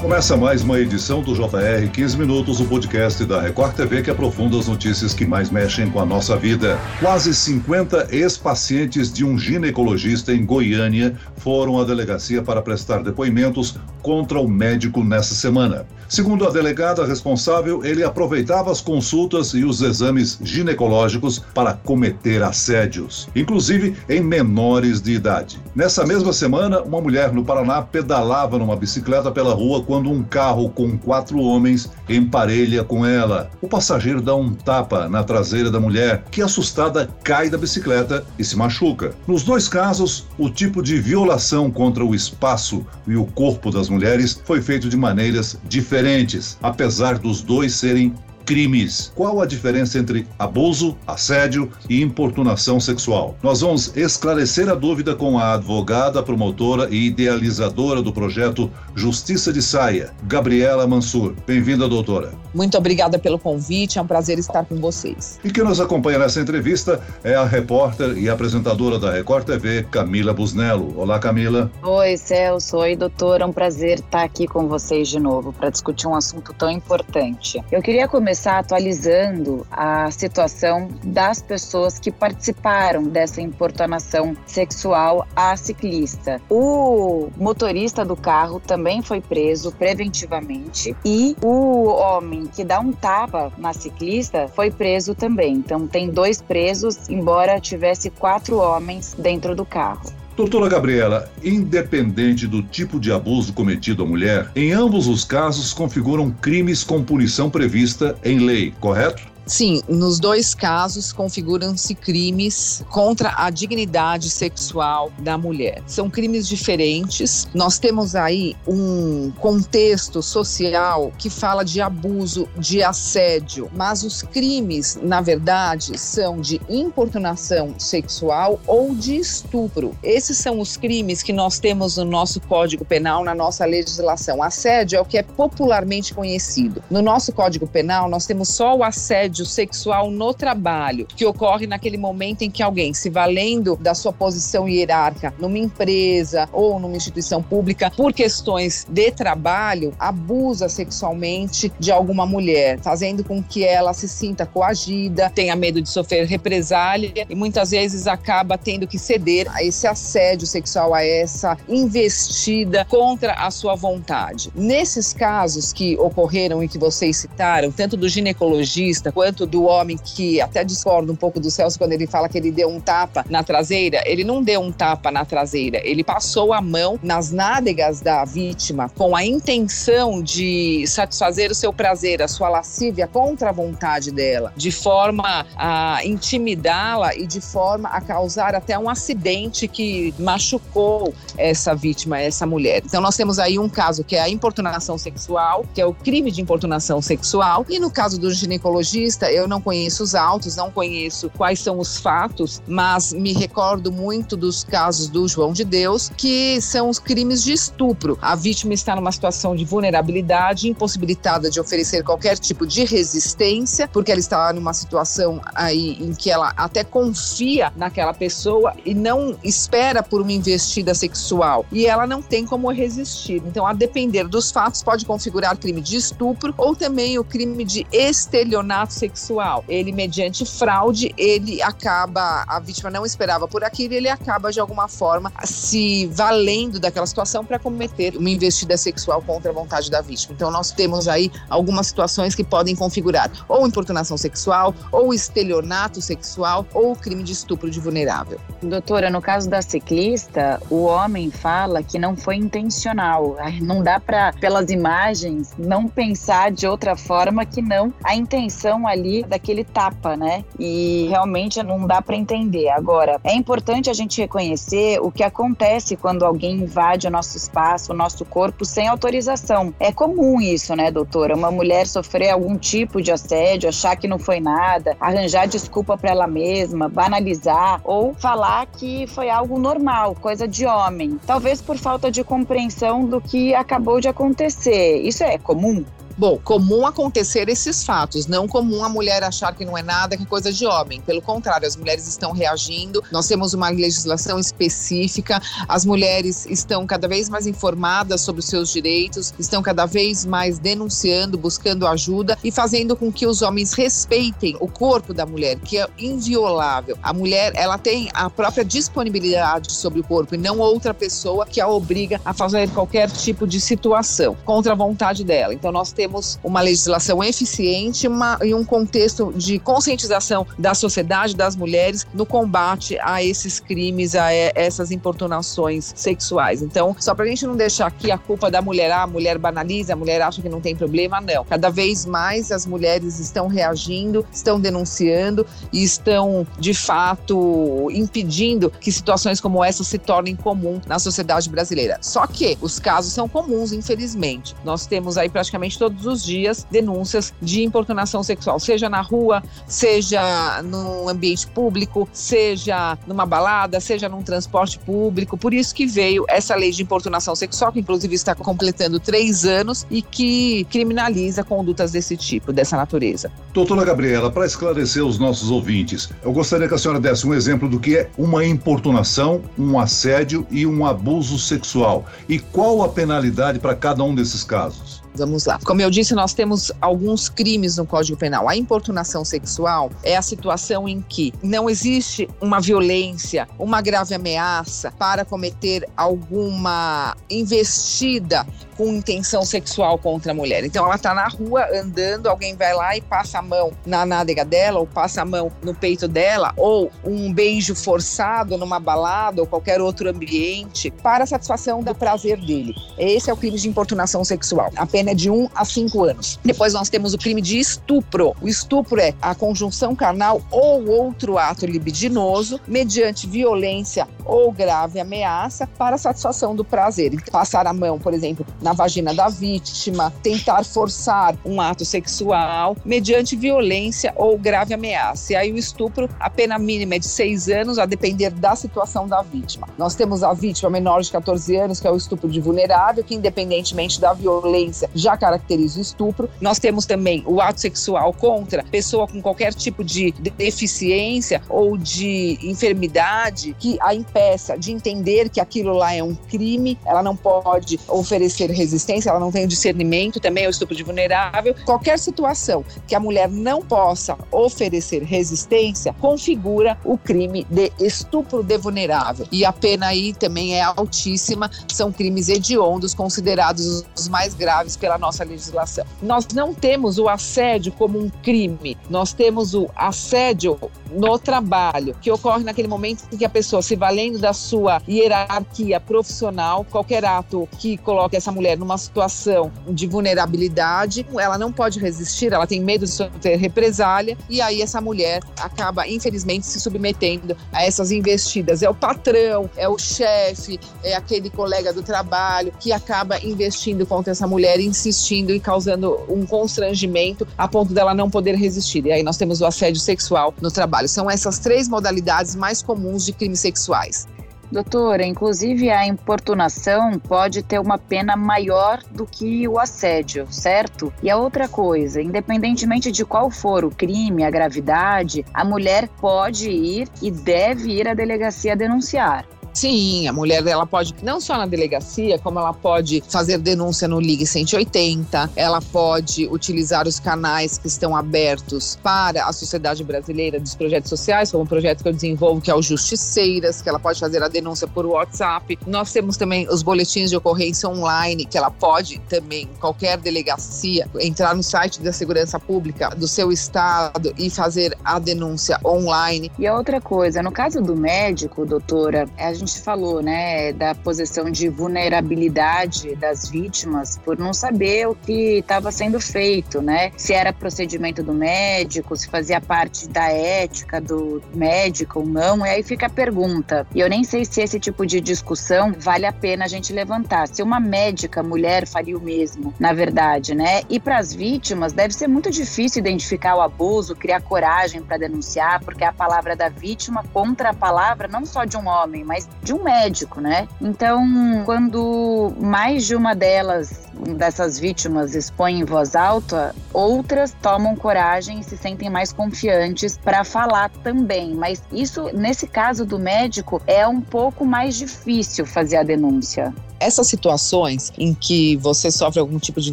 Começa mais uma edição do JR 15 Minutos, o podcast da Record TV que aprofunda as notícias que mais mexem com a nossa vida. Quase 50 ex-pacientes de um ginecologista em Goiânia foram à delegacia para prestar depoimentos contra o médico nessa semana. Segundo a delegada responsável, ele aproveitava as consultas e os exames ginecológicos para cometer assédios, inclusive em menores de idade. Nessa mesma semana, uma mulher no Paraná pedalava numa bicicleta pela rua quando um carro com quatro homens emparelha com ela. O passageiro dá um tapa na traseira da mulher, que assustada cai da bicicleta e se machuca. Nos dois casos, o tipo de violação contra o espaço e o corpo das mulheres foi feito de maneiras diferentes, apesar dos dois serem crimes. Qual a diferença entre abuso, assédio e importunação sexual? Nós vamos esclarecer a dúvida com a advogada, promotora e idealizadora do projeto Justiça de Saia, Gabriela Mansur. Bem-vinda, doutora. Muito obrigada pelo convite, é um prazer estar com vocês. E quem nos acompanha nessa entrevista é a repórter e apresentadora da Record TV, Camila Busnello. Olá, Camila. Oi, Celso. Oi, doutora. É um prazer estar aqui com vocês de novo para discutir um assunto tão importante. Eu queria começar começar atualizando a situação das pessoas que participaram dessa importunação sexual à ciclista. O motorista do carro também foi preso preventivamente e o homem que dá um tapa na ciclista foi preso também. Então tem dois presos, embora tivesse quatro homens dentro do carro. Doutora Gabriela, independente do tipo de abuso cometido à mulher, em ambos os casos configuram crimes com punição prevista em lei, correto? Sim, nos dois casos configuram-se crimes contra a dignidade sexual da mulher. São crimes diferentes. Nós temos aí um contexto social que fala de abuso, de assédio, mas os crimes, na verdade, são de importunação sexual ou de estupro. Esses são os crimes que nós temos no nosso Código Penal, na nossa legislação. Assédio é o que é popularmente conhecido. No nosso Código Penal, nós temos só o assédio assédio sexual no trabalho, que ocorre naquele momento em que alguém, se valendo da sua posição hierárquica numa empresa ou numa instituição pública, por questões de trabalho, abusa sexualmente de alguma mulher, fazendo com que ela se sinta coagida, tenha medo de sofrer represália e muitas vezes acaba tendo que ceder a esse assédio sexual, a essa investida contra a sua vontade. Nesses casos que ocorreram e que vocês citaram, tanto do ginecologista quanto quanto do homem que até discorda um pouco do Celso quando ele fala que ele deu um tapa na traseira, ele não deu um tapa na traseira, ele passou a mão nas nádegas da vítima com a intenção de satisfazer o seu prazer, a sua lascívia contra a vontade dela, de forma a intimidá-la e de forma a causar até um acidente que machucou essa vítima, essa mulher. Então nós temos aí um caso que é a importunação sexual, que é o crime de importunação sexual, e no caso do ginecologista eu não conheço os autos, não conheço quais são os fatos, mas me recordo muito dos casos do João de Deus, que são os crimes de estupro. A vítima está numa situação de vulnerabilidade, impossibilitada de oferecer qualquer tipo de resistência, porque ela está numa situação aí em que ela até confia naquela pessoa e não espera por uma investida sexual. E ela não tem como resistir. Então, a depender dos fatos, pode configurar crime de estupro ou também o crime de estelionato sexual. Ele, mediante fraude, ele acaba, a vítima não esperava por aquilo, ele acaba de alguma forma se valendo daquela situação para cometer uma investida sexual contra a vontade da vítima. Então nós temos aí algumas situações que podem configurar ou importunação sexual, ou estelionato sexual, ou crime de estupro de vulnerável. Doutora, no caso da ciclista, o homem fala que não foi intencional. Não dá para, pelas imagens, não pensar de outra forma que não a intenção ali daquele tapa, né? E realmente não dá para entender. Agora, é importante a gente reconhecer o que acontece quando alguém invade o nosso espaço, o nosso corpo sem autorização. É comum isso, né, doutora? Uma mulher sofrer algum tipo de assédio, achar que não foi nada, arranjar desculpa para ela mesma, banalizar ou falar que foi algo normal, coisa de homem. Talvez por falta de compreensão do que acabou de acontecer. Isso é comum? Bom, comum acontecer esses fatos, não comum a mulher achar que não é nada, que é coisa de homem. Pelo contrário, as mulheres estão reagindo. Nós temos uma legislação específica, as mulheres estão cada vez mais informadas sobre os seus direitos, estão cada vez mais denunciando, buscando ajuda e fazendo com que os homens respeitem o corpo da mulher, que é inviolável. A mulher, ela tem a própria disponibilidade sobre o corpo e não outra pessoa que a obriga a fazer qualquer tipo de situação contra a vontade dela. Então nós temos uma legislação eficiente uma, e um contexto de conscientização da sociedade, das mulheres, no combate a esses crimes, a essas importunações sexuais. Então, só para a gente não deixar aqui a culpa da mulher, ah, a mulher banaliza, a mulher acha que não tem problema, não. Cada vez mais as mulheres estão reagindo, estão denunciando e estão, de fato, impedindo que situações como essa se tornem comum na sociedade brasileira. Só que os casos são comuns, infelizmente. Nós temos aí praticamente todos os dias denúncias de importunação sexual, seja na rua, seja no ambiente público, seja numa balada, seja num transporte público. Por isso que veio essa lei de importunação sexual, que inclusive está completando três anos e que criminaliza condutas desse tipo, dessa natureza. Doutora Gabriela, para esclarecer os nossos ouvintes, eu gostaria que a senhora desse um exemplo do que é uma importunação, um assédio e um abuso sexual. E qual a penalidade para cada um desses casos? Vamos lá. Como eu disse, nós temos alguns crimes no Código Penal. A importunação sexual é a situação em que não existe uma violência, uma grave ameaça para cometer alguma investida com intenção sexual contra a mulher. Então ela está na rua andando, alguém vai lá e passa a mão na nádega dela, ou passa a mão no peito dela, ou um beijo forçado numa balada ou qualquer outro ambiente para a satisfação do prazer dele. Esse é o crime de importunação sexual. A pena é de 1 um a 5 anos. Depois nós temos o crime de estupro. O estupro é a conjunção carnal ou outro ato libidinoso mediante violência ou grave ameaça para satisfação do prazer. Passar a mão, por exemplo, na vagina da vítima, tentar forçar um ato sexual mediante violência ou grave ameaça. E aí o estupro, a pena mínima é de seis anos, a depender da situação da vítima. Nós temos a vítima menor de 14 anos, que é o estupro de vulnerável, que independentemente da violência já caracteriza o estupro. Nós temos também o ato sexual contra pessoa com qualquer tipo de deficiência ou de enfermidade que a impeça de entender que aquilo lá é um crime, ela não pode oferecer resistência, ela não tem discernimento, também é o estupro de vulnerável. Qualquer situação que a mulher não possa oferecer resistência configura o crime de estupro de vulnerável. E a pena aí também é altíssima, são crimes hediondos, considerados os mais graves pela nossa legislação. Nós não temos o assédio como um crime, nós temos o assédio no trabalho, que ocorre naquele momento em que a pessoa, se valendo da sua hierarquia profissional, qualquer ato que coloque essa mulher numa situação de vulnerabilidade, ela não pode resistir, ela tem medo de sofrer represália, e aí essa mulher acaba, infelizmente, se submetendo a essas investidas. É o patrão, é o chefe, é aquele colega do trabalho que acaba investindo contra essa mulher, insistindo e causando um constrangimento a ponto dela não poder resistir. E aí nós temos o assédio sexual no trabalho. São essas três modalidades mais comuns de crimes sexuais. Doutora, inclusive a importunação pode ter uma pena maior do que o assédio, certo? E a outra coisa, independentemente de qual for o crime, a gravidade, a mulher pode ir e deve ir à delegacia denunciar. Sim, a mulher ela pode não só na delegacia, como ela pode fazer denúncia no Ligue 180, ela pode utilizar os canais que estão abertos para a sociedade brasileira dos projetos sociais, como o projeto que eu desenvolvo, que é o Justiceiras, que ela pode fazer a denúncia por WhatsApp. Nós temos também os boletins de ocorrência online, que ela pode também, qualquer delegacia, entrar no site da segurança pública do seu estado e fazer a denúncia online. E outra coisa, no caso do médico, doutora, a gente gente falou, né, da posição de vulnerabilidade das vítimas por não saber o que estava sendo feito, né? Se era procedimento do médico, se fazia parte da ética do médico ou não. E aí fica a pergunta. E eu nem sei se esse tipo de discussão vale a pena a gente levantar. Se uma médica mulher faria o mesmo, na verdade, né? E para as vítimas deve ser muito difícil identificar o abuso, criar coragem para denunciar, porque a palavra da vítima contra a palavra não só de um homem, mas de um médico, né? Então, quando mais de uma delas dessas vítimas expõe em voz alta, outras tomam coragem e se sentem mais confiantes para falar também. Mas isso, nesse caso do médico, é um pouco mais difícil fazer a denúncia. Essas situações em que você sofre algum tipo de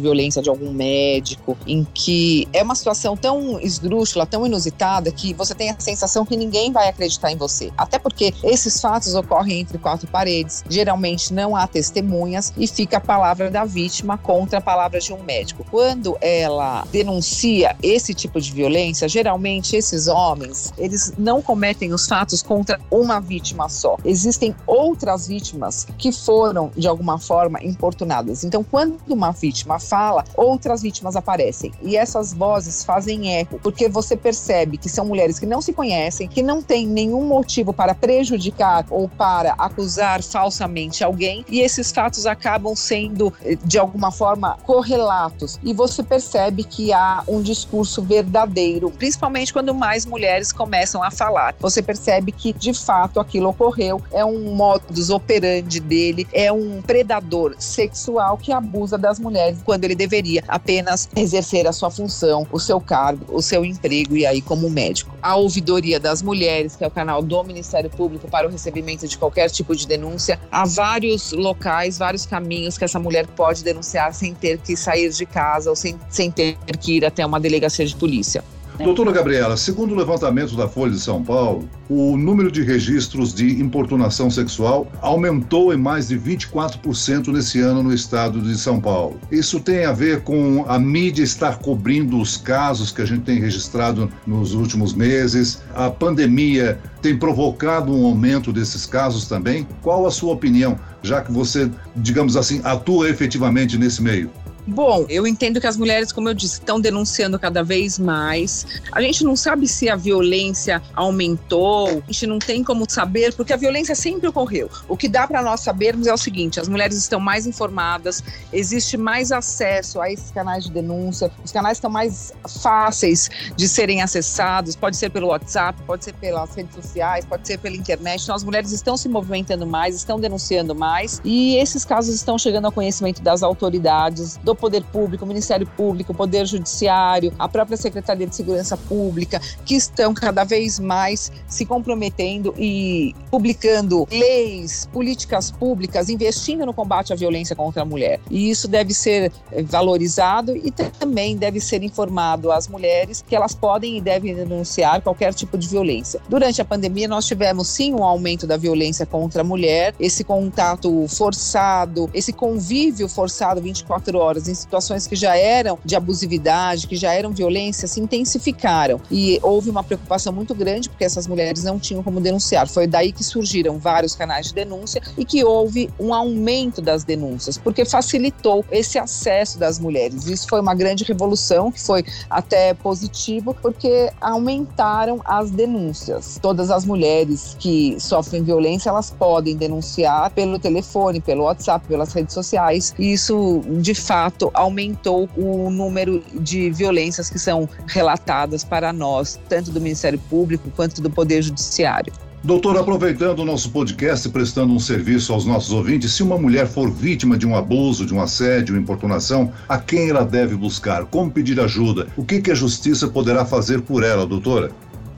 violência de algum médico, em que é uma situação tão esdrúxula, tão inusitada, que você tem a sensação que ninguém vai acreditar em você. Até porque esses fatos ocorrem entre quatro paredes, geralmente não há testemunhas e fica a palavra da vítima contra a palavra de um médico. Quando ela denuncia esse tipo de violência, geralmente esses homens, eles não cometem os fatos contra uma vítima só. Existem outras vítimas que foram de alguma forma importunadas. Então, quando uma vítima fala, outras vítimas aparecem. E essas vozes fazem eco, porque você percebe que são mulheres que não se conhecem, que não têm nenhum motivo para prejudicar ou para acusar falsamente alguém, e esses fatos acabam sendo, eh, de alguma forma, correlatos. E você percebe que há um discurso verdadeiro, principalmente quando mais mulheres começam a falar. Você percebe que, de fato, aquilo ocorreu, é um modus operandi dele, é um predador sexual que abusa das mulheres quando ele deveria apenas exercer a sua função, o seu cargo, o seu emprego e aí como médico. A ouvidoria das mulheres, que é o canal do Ministério Público para o recebimento de qualquer tipo de denúncia, há vários locais, vários caminhos que essa mulher pode denunciar sem ter que sair de casa ou sem, sem ter que ir até uma delegacia de polícia. Doutora Gabriela, segundo o levantamento da Folha de São Paulo, o número de registros de importunação sexual aumentou em mais de 24% nesse ano no estado de São Paulo. Isso tem a ver com a mídia estar cobrindo os casos que a gente tem registrado nos últimos meses. A pandemia tem provocado um aumento desses casos também. Qual a sua opinião, já que você, digamos assim, atua efetivamente nesse meio? Bom, eu entendo que as mulheres, como eu disse, estão denunciando cada vez mais. A gente não sabe se a violência aumentou, a gente não tem como saber, porque a violência sempre ocorreu. O que dá para nós sabermos é o seguinte: as mulheres estão mais informadas, existe mais acesso a esses canais de denúncia, os canais estão mais fáceis de serem acessados, pode ser pelo WhatsApp, pode ser pelas redes sociais, pode ser pela internet. Então, as mulheres estão se movimentando mais, estão denunciando mais, e esses casos estão chegando ao conhecimento das autoridades, do poder público, o Ministério Público, o Poder Judiciário, a própria Secretaria de Segurança Pública, que estão cada vez mais se comprometendo e publicando leis, políticas públicas, investindo no combate à violência contra a mulher. E isso deve ser eh, valorizado e também deve ser informado às mulheres que elas podem e devem denunciar qualquer tipo de violência. Durante a pandemia, nós tivemos sim um aumento da violência contra a mulher, esse contato forçado, esse convívio forçado 24 horas em situações que já eram de abusividade, que já eram violência, se intensificaram. E houve uma preocupação muito grande porque essas mulheres não tinham como denunciar. Foi daí que surgiram vários canais de denúncia e que houve um aumento das denúncias, porque facilitou esse acesso das mulheres. Isso foi uma grande revolução, que foi até positivo, porque aumentaram as denúncias. Todas as mulheres que sofrem violência, elas podem denunciar pelo telefone, pelo WhatsApp, pelas redes sociais. E isso, de fato, fato aumentou o número de violências que são relatadas para nós, tanto do Ministério Público quanto do Poder Judiciário. Doutor, aproveitando o nosso podcast, prestando um serviço aos nossos ouvintes, se uma mulher for vítima de um abuso, de um assédio, importunação, a quem ela deve buscar? Como pedir ajuda? O que, que a justiça poderá fazer por ela, doutora?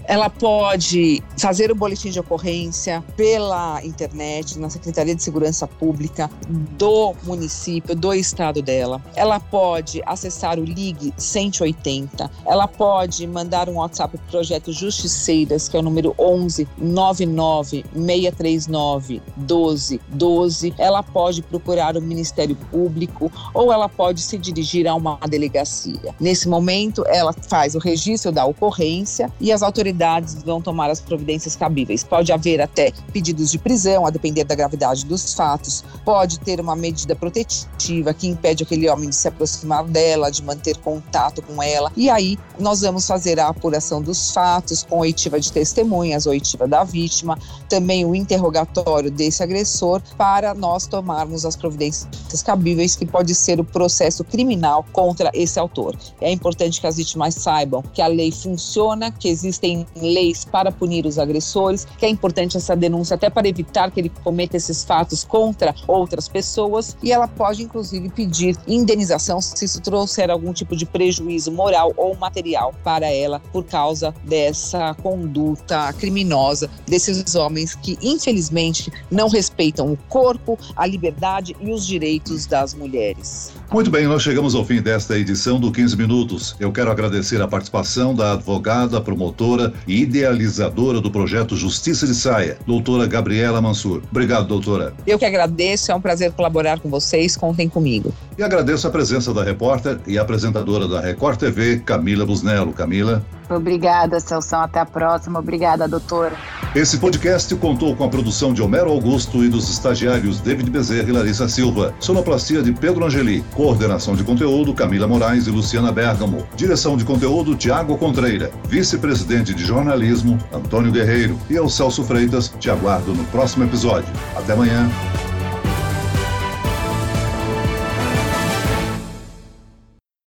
Ela pode fazer o boletim de ocorrência pela internet, na Secretaria de Segurança Pública do município, do estado dela. Ela pode acessar o Ligue 180. Ela pode mandar um WhatsApp para o projeto Justiceiras, que é o número 11 99 639 12 12. Ela pode procurar o Ministério Público ou ela pode se dirigir a uma delegacia. Nesse momento, ela faz o registro da ocorrência e as autoridades autoridades vão tomar as providências cabíveis. Pode haver até pedidos de prisão, a depender da gravidade dos fatos. Pode ter uma medida protetiva que impede aquele homem de se aproximar dela, de manter contato com ela. E aí nós vamos fazer a apuração dos fatos com oitiva de testemunhas, oitiva da vítima, também o interrogatório desse agressor para nós tomarmos as providências cabíveis que pode ser o processo criminal contra esse autor. É importante que as vítimas saibam que a lei funciona, que existem leis para punir os agressores, que é importante essa denúncia até para evitar que ele cometa esses fatos contra outras pessoas, e ela pode inclusive pedir indenização se isso trouxer algum tipo de prejuízo moral ou material para ela por causa dessa conduta criminosa desses homens que infelizmente não respeitam o corpo, a liberdade e os direitos das mulheres. Muito bem, nós chegamos ao fim desta edição do 15 Minutos. Eu quero agradecer a participação da advogada, promotora e idealizadora do projeto Justiça de Saia, doutora Gabriela Mansur. Obrigado, doutora. Eu que agradeço, é um prazer colaborar com vocês, contem comigo. E agradeço a presença da repórter e apresentadora da Record TV, Camila Busnello. Camila. Obrigada, Celso. Até a próxima. Obrigada, doutora. Esse podcast contou com a produção de Homero Augusto e dos estagiários David Bezerra e Larissa Silva. Sonoplastia de Pedro Angeli. Coordenação de conteúdo Camila Moraes e Luciana Bergamo. Direção de conteúdo Tiago Contreira. Vice-presidente de jornalismo Antônio Guerreiro. E eu, Celso Freitas, te aguardo no próximo episódio. Até amanhã.